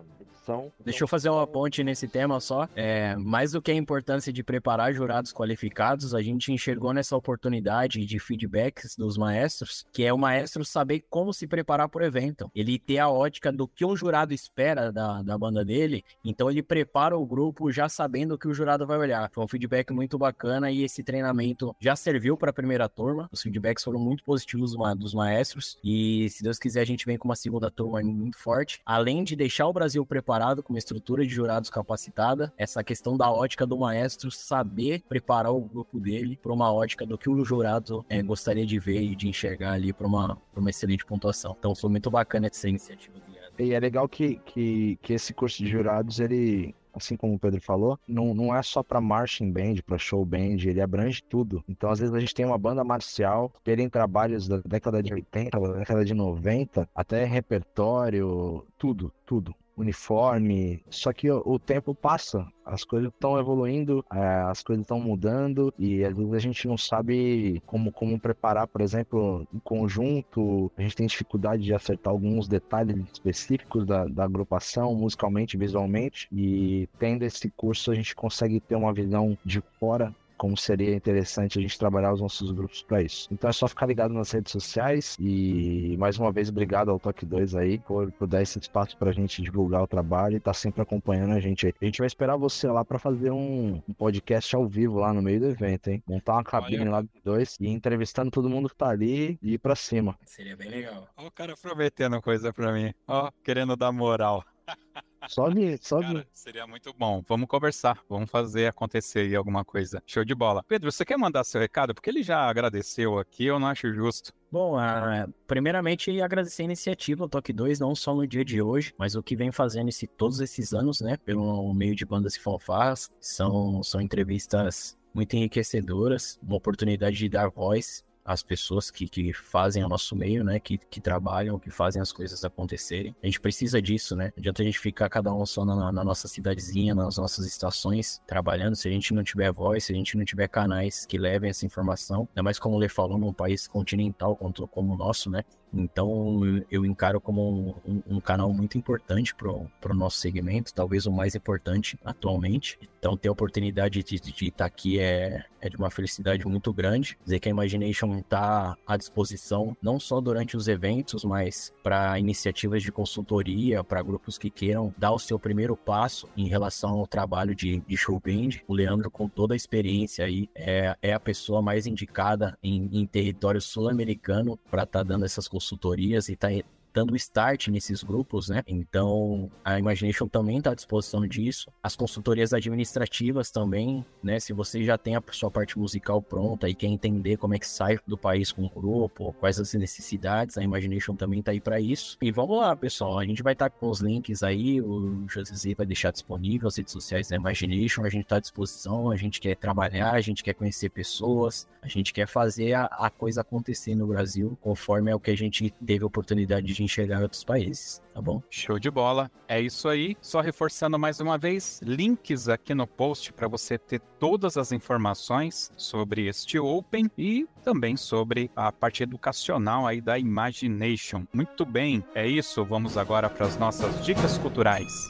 Deixa eu fazer uma ponte nesse tema só. É, mais do que a importância de preparar jurados qualificados, a gente enxergou nessa oportunidade de feedbacks dos maestros, que é o maestro saber como se preparar para o evento. Ele ter a ótica do que um jurado espera da, da banda dele, então ele prepara o grupo já sabendo o que o jurado vai olhar. Foi um feedback muito bacana e esse treinamento já serviu para a primeira turma. Os feedbacks foram muito positivos dos maestros e se Deus quiser a gente vem com uma segunda turma muito forte. Além de deixar o Brasil preparado preparado, com uma estrutura de jurados capacitada. Essa questão da ótica do maestro saber preparar o grupo dele para uma ótica do que o jurado é, gostaria de ver e de enxergar ali para uma, uma excelente pontuação. Então foi muito bacana essa iniciativa. E é legal que, que, que esse curso de jurados, ele, assim como o Pedro falou, não, não é só para marching band, para show band, ele abrange tudo. Então, às vezes, a gente tem uma banda marcial, terem trabalhos da década de 80, da década de 90, até repertório, tudo, tudo uniforme. Só que o, tempo passa, as coisas estão evoluindo, é, as coisas estão mudando e às vezes a gente não sabe como, como preparar, por exemplo, em conjunto. A gente tem dificuldade de acertar alguns detalhes específicos da, da agrupação, musicalmente, visualmente. E tendo esse curso, a gente consegue ter uma visão de fora como seria interessante a gente trabalhar os nossos grupos para isso. Então é só ficar ligado nas redes sociais e mais uma vez obrigado ao Toque 2 aí por, por dar esse espaço para a gente divulgar o trabalho e tá sempre acompanhando a gente aí. A gente vai esperar você lá para fazer um, um, podcast ao vivo lá no meio do evento, hein? Montar uma cabine Olha. lá do 2 e entrevistando todo mundo que tá ali e ir para cima. Seria bem legal. Ó o cara prometendo coisa para mim. Ó, querendo dar moral. Sobe, sobe. Cara, seria muito bom. Vamos conversar, vamos fazer acontecer aí alguma coisa. Show de bola. Pedro, você quer mandar seu recado? Porque ele já agradeceu aqui, eu não acho justo. Bom, uh, primeiramente agradecer a iniciativa o Toque 2, não só no dia de hoje, mas o que vem fazendo esse, todos esses anos, né, pelo meio de bandas e fanfarras. São, são entrevistas muito enriquecedoras, uma oportunidade de dar voz as pessoas que, que fazem o nosso meio, né? Que, que trabalham, que fazem as coisas acontecerem. A gente precisa disso, né? Não adianta a gente ficar cada um só na, na, nossa cidadezinha, nas nossas estações, trabalhando. Se a gente não tiver voz, se a gente não tiver canais que levem essa informação, ainda mais como o Lê falou, num país continental como, como o nosso, né? Então eu encaro como um, um canal muito importante para o nosso segmento, talvez o mais importante atualmente. Então ter a oportunidade de estar tá aqui é, é de uma felicidade muito grande. Dizer que a Imagination está à disposição não só durante os eventos, mas para iniciativas de consultoria, para grupos que queiram dar o seu primeiro passo em relação ao trabalho de, de show band. O Leandro, com toda a experiência aí, é, é a pessoa mais indicada em, em território sul-americano para estar tá dando essas consultorias e está dando start nesses grupos, né? Então, a Imagination também está à disposição disso. As consultorias administrativas também, né? Se você já tem a sua parte musical pronta e quer entender como é que sai do país com o grupo, quais as necessidades, a Imagination também está aí para isso. E vamos lá, pessoal. A gente vai estar tá com os links aí, o José vai deixar disponível as redes sociais da Imagination. A gente está à disposição, a gente quer trabalhar, a gente quer conhecer pessoas, a gente quer fazer a, a coisa acontecer no Brasil, conforme é o que a gente teve a oportunidade de enxergar em outros países, tá bom? Show de bola. É isso aí. Só reforçando mais uma vez, links aqui no post para você ter todas as informações sobre este Open e também sobre a parte educacional aí da Imagination. Muito bem, é isso. Vamos agora para as nossas dicas culturais.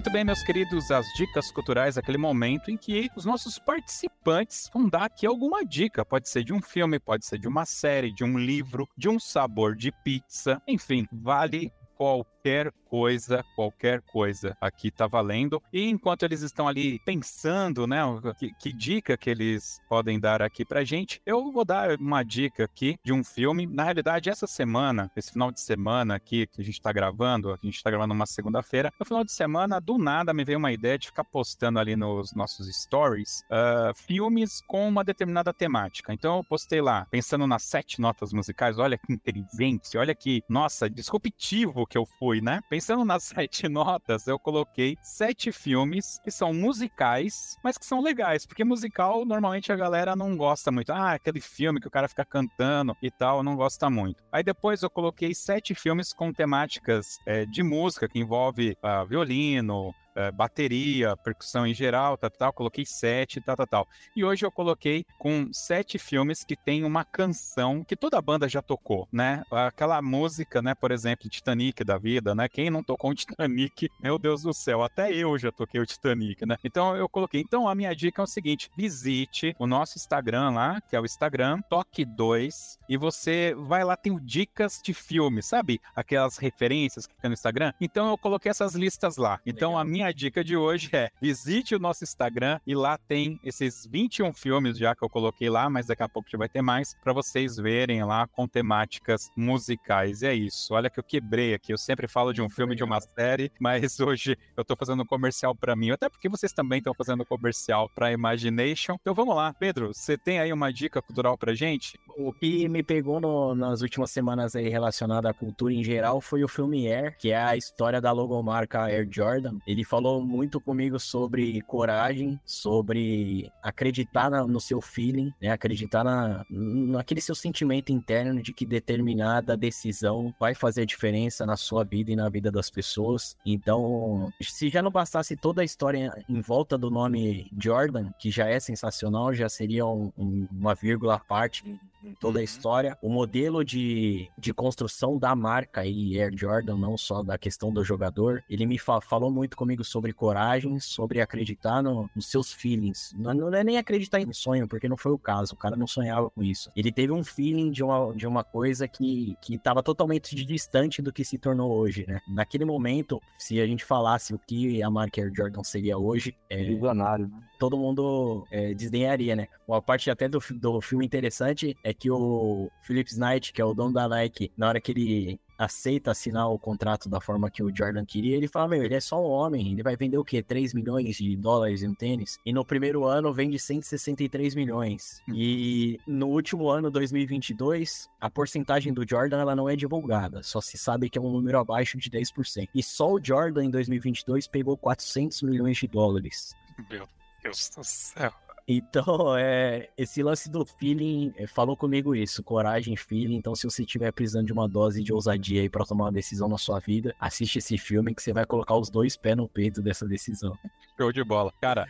Muito bem, meus queridos, as dicas culturais, aquele momento em que os nossos participantes vão dar aqui alguma dica. Pode ser de um filme, pode ser de uma série, de um livro, de um sabor de pizza, enfim, vale qualquer qualquer coisa, qualquer coisa aqui tá valendo. E enquanto eles estão ali pensando, né, que, que dica que eles podem dar aqui pra gente, eu vou dar uma dica aqui de um filme. Na realidade, essa semana, esse final de semana aqui que a gente tá gravando, a gente tá gravando uma segunda-feira, no final de semana, do nada me veio uma ideia de ficar postando ali nos nossos stories uh, filmes com uma determinada temática. Então eu postei lá, pensando nas sete notas musicais, olha que inteligente, olha que, nossa, disruptivo que eu fui, né? Pensando nas sete notas, eu coloquei sete filmes que são musicais, mas que são legais, porque musical normalmente a galera não gosta muito. Ah, aquele filme que o cara fica cantando e tal, não gosta muito. Aí depois eu coloquei sete filmes com temáticas é, de música que envolve uh, violino, é, bateria, percussão em geral, tal, tal, coloquei sete, tal, tal, tal. E hoje eu coloquei com sete filmes que tem uma canção que toda a banda já tocou, né? Aquela música, né, por exemplo, Titanic da vida, né? Quem não tocou um Titanic, meu Deus do céu, até eu já toquei o Titanic, né? Então eu coloquei. Então a minha dica é o seguinte: visite o nosso Instagram lá, que é o Instagram Toque 2, e você vai lá, tem dicas de filmes, sabe? Aquelas referências que ficam no Instagram. Então eu coloquei essas listas lá. Então Legal. a minha dica de hoje é visite o nosso Instagram e lá tem esses 21 filmes já que eu coloquei lá, mas daqui a pouco já vai ter mais para vocês verem lá com temáticas musicais. E é isso. Olha que eu quebrei aqui. Eu sempre falo de um filme, de uma série, mas hoje eu tô fazendo um comercial para mim, até porque vocês também estão fazendo comercial para Imagination. Então vamos lá, Pedro, você tem aí uma dica cultural pra gente? O que me pegou no, nas últimas semanas aí relacionado à cultura em geral foi o filme Air, que é a história da logomarca Air Jordan. Ele falou muito comigo sobre coragem, sobre acreditar na, no seu feeling, né? Acreditar na, naquele seu sentimento interno de que determinada decisão vai fazer diferença na sua vida e na vida das pessoas. Então, se já não bastasse toda a história em volta do nome Jordan, que já é sensacional, já seria um, um, uma vírgula à parte toda a uhum. história. O modelo de, de construção da marca e Air Jordan, não só da questão do jogador, ele me fa falou muito comigo sobre coragem, sobre acreditar no, nos seus feelings. Não, não, é nem acreditar em sonho, porque não foi o caso. O cara não sonhava com isso. Ele teve um feeling de uma, de uma coisa que estava totalmente distante do que se tornou hoje, né? Naquele momento, se a gente falasse o que a marca Air Jordan seria hoje, é, Visionário, né? todo mundo é, desdenharia, né? Uma parte até do, do filme interessante é que o Philip Knight, que é o dono da Nike, na hora que ele aceita assinar o contrato da forma que o Jordan queria, ele fala, meu, ele é só um homem, ele vai vender o quê? 3 milhões de dólares em um tênis? E no primeiro ano vende 163 milhões. Hum. E no último ano, 2022, a porcentagem do Jordan ela não é divulgada, só se sabe que é um número abaixo de 10%. E só o Jordan em 2022 pegou 400 milhões de dólares. Meu Deus do céu. Então, é, esse lance do feeling é, falou comigo isso, coragem, feeling. Então, se você estiver precisando de uma dose de ousadia aí para tomar uma decisão na sua vida, assiste esse filme que você vai colocar os dois pés no peito dessa decisão. Show de bola. Cara,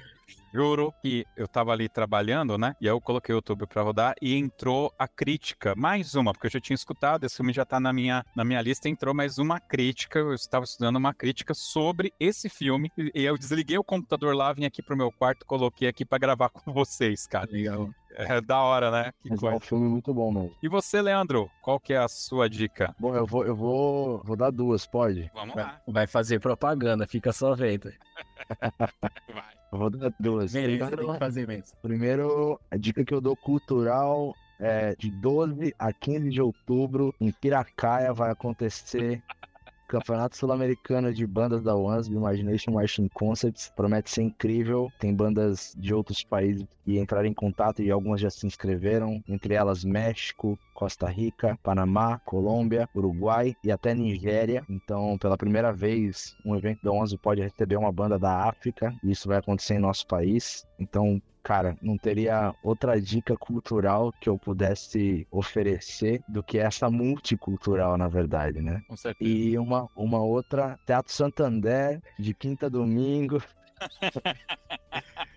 Juro que eu tava ali trabalhando, né? E aí eu coloquei o YouTube pra rodar e entrou a crítica. Mais uma, porque eu já tinha escutado, esse filme já tá na minha, na minha lista, entrou mais uma crítica. Eu estava estudando uma crítica sobre esse filme. E eu desliguei o computador lá, vim aqui pro meu quarto, coloquei aqui para gravar com vocês, cara. Legal. É da hora, né? Que Mas é um filme muito bom mesmo. E você, Leandro, qual que é a sua dica? Bom, eu vou, eu vou, vou dar duas, pode? Vamos lá. Vai fazer propaganda, fica só vendo. Vai. Eu vou dar duas. Beleza, tem que fazer mesmo. Primeiro, a dica que eu dou cultural é de 12 a 15 de outubro, em Piracaia, vai acontecer Campeonato Sul-Americano de Bandas da Ones, Imagination Marching Concepts. Promete ser incrível. Tem bandas de outros países que entraram em contato e algumas já se inscreveram, entre elas México, Costa Rica, Panamá, Colômbia, Uruguai e até Nigéria. Então, pela primeira vez, um evento da 11 pode receber uma banda da África. Isso vai acontecer em nosso país. Então, cara, não teria outra dica cultural que eu pudesse oferecer do que essa multicultural, na verdade, né? Com certeza. E uma, uma outra, Teatro Santander, de quinta a domingo.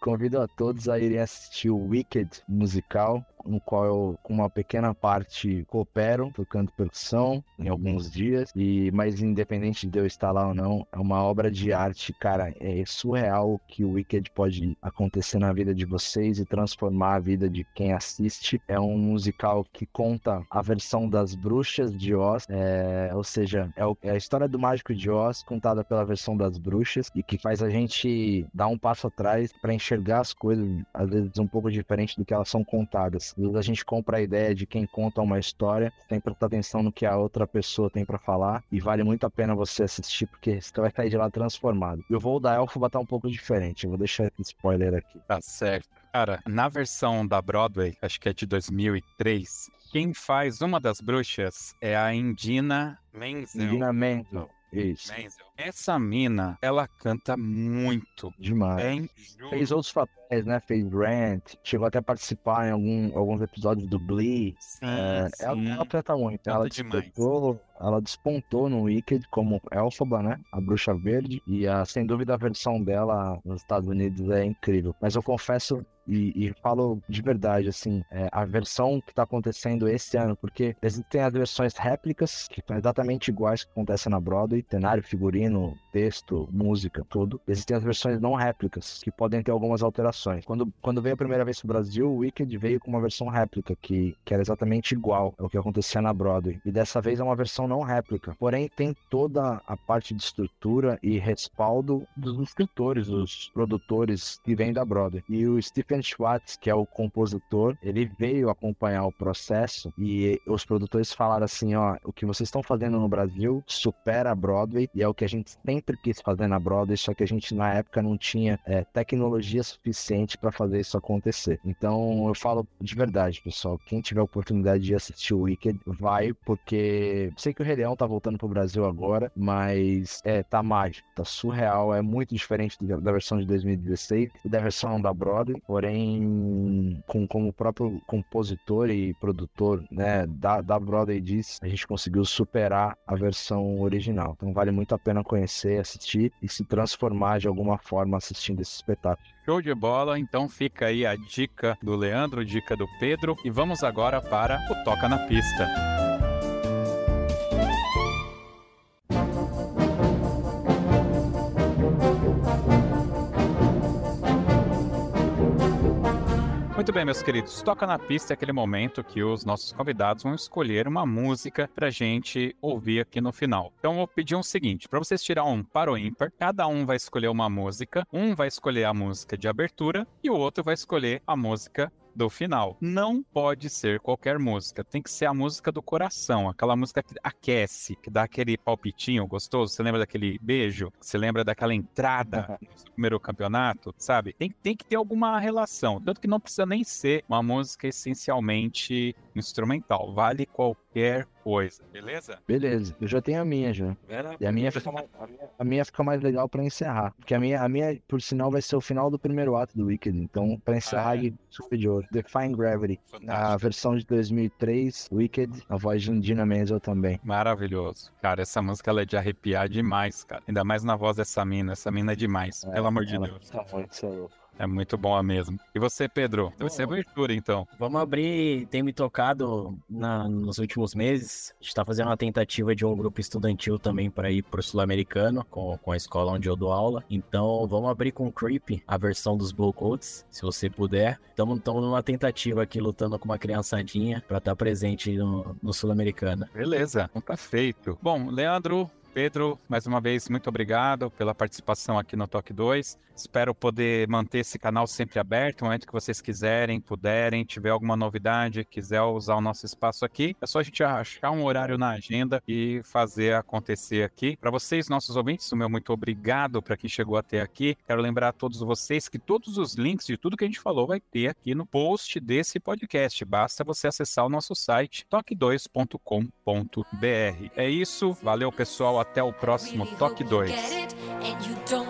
Convido a todos a irem assistir o Wicked musical no qual eu, com uma pequena parte, coopero, tocando percussão em alguns dias. E Mas independente de eu estar lá ou não, é uma obra de arte, cara. É surreal que o Wicked pode acontecer na vida de vocês e transformar a vida de quem assiste. É um musical que conta a versão das bruxas de Oz, é, ou seja, é, o, é, a história do mágico de Oz contada pela versão das bruxas e que faz a gente dar um passo atrás para enxergar as coisas, às vezes um pouco diferente do que elas são contadas. Às vezes a gente compra a ideia de quem conta uma história, tem que prestar atenção no que a outra pessoa tem para falar e vale muito a pena você assistir porque você vai sair de lá transformado. E o voo da Elfo estar um pouco diferente, eu vou deixar esse spoiler aqui. Tá certo. Cara, na versão da Broadway, acho que é de 2003, quem faz uma das bruxas é a Indina Menzel. Indina Menzel. Isso. Menzel. Essa mina, ela canta muito. Demais. É Fez outros papéis, né? Fez Rant, chegou até a participar em algum, alguns episódios do Glee. Sim, é, sim. Ela, ela canta muito. Canta ela demais. despontou, ela despontou no Wicked como Elphaba, né? A bruxa verde. E a, sem dúvida a versão dela nos Estados Unidos é incrível. Mas eu confesso e, e falo de verdade, assim, é, a versão que tá acontecendo esse ano, porque existem as versões réplicas, que são exatamente iguais que acontecem na Broadway, cenário, figurino, texto, música, tudo. Existem as versões não réplicas, que podem ter algumas alterações. Quando, quando veio a primeira vez pro Brasil, o Wicked veio com uma versão réplica, que, que era exatamente igual ao que acontecia na Broadway. E dessa vez é uma versão não réplica. Porém, tem toda a parte de estrutura e respaldo dos escritores, dos produtores que vêm da Broadway. E o Stephen Schwartz, que é o compositor, ele veio acompanhar o processo e os produtores falaram assim, ó, o que vocês estão fazendo no Brasil supera a Broadway e é o que a gente sempre quis fazer na Broadway, só que a gente na época não tinha é, tecnologia suficiente para fazer isso acontecer. Então eu falo de verdade, pessoal, quem tiver oportunidade de assistir o Wicked, vai, porque sei que o Rei Leão tá voltando pro Brasil agora, mas é, tá mágico, tá surreal, é muito diferente da da versão de 2016 e da versão da Broadway, porém, com, como o próprio compositor e produtor né, da, da Broadway disse, a gente conseguiu superar a versão original. Então vale muito a pena conhecer, assistir e se transformar de alguma forma assistindo esse espetáculo. Show de bola, então fica aí a dica do Leandro, dica do Pedro, e vamos agora para o Toca na Pista. Muito bem, meus queridos. Toca na pista é aquele momento que os nossos convidados vão escolher uma música pra gente ouvir aqui no final. Então, eu vou pedir o seguinte: para vocês tirar um para o ímpar, cada um vai escolher uma música, um vai escolher a música de abertura e o outro vai escolher a música do final. Não pode ser qualquer música, tem que ser a música do coração, aquela música que aquece, que dá aquele palpitinho gostoso. Você lembra daquele beijo? Você lembra daquela entrada no primeiro campeonato, sabe? Tem, tem que ter alguma relação, tanto que não precisa nem ser uma música essencialmente instrumental, vale qualquer coisa, beleza? Beleza, eu já tenho a minha já. E a minha fica mais, a minha, a minha fica mais legal pra encerrar. Porque a minha, a minha, por sinal, vai ser o final do primeiro ato do Wicked. Então, pra encerrar, Ah, é? super de ouro. Define Gravity. A Fantástico. versão de 2003, Wicked, a voz de Indina Menzel também. Maravilhoso. Cara, essa música ela é de arrepiar demais, cara. Ainda mais na voz dessa mina. Essa mina é demais. Pelo amor de Ela Deus. Tá muito sério. É muito boa mesmo. E você, Pedro? Vai ser abertura, então. Vamos abrir, tem me tocado na- nos últimos meses. A gente está fazendo uma tentativa de um grupo estudantil também para ir pro Sul-Americano, com, com a escola onde eu dou aula. Então vamos abrir com Creep, a versão dos Blue Coats, se você puder. Estamos numa tentativa aqui lutando com uma criançadinha para estar presente no, no Sul-Americano. Beleza, então tá feito. Bom, Leandro, Pedro, mais uma vez, muito obrigado pela participação aqui no Toque 2. Espero poder manter esse canal sempre aberto, no momento que vocês quiserem, puderem, tiver alguma novidade, quiser usar o nosso espaço aqui, é só a gente achar um horário na agenda e fazer acontecer aqui. Para vocês, nossos ouvintes, o meu muito obrigado para quem chegou até aqui. Quero lembrar a todos vocês que todos os links de tudo que a gente falou vai ter aqui no post desse podcast. Basta você acessar o nosso site toque2.com.br. É isso, valeu pessoal, até o próximo Toque 2. And you don't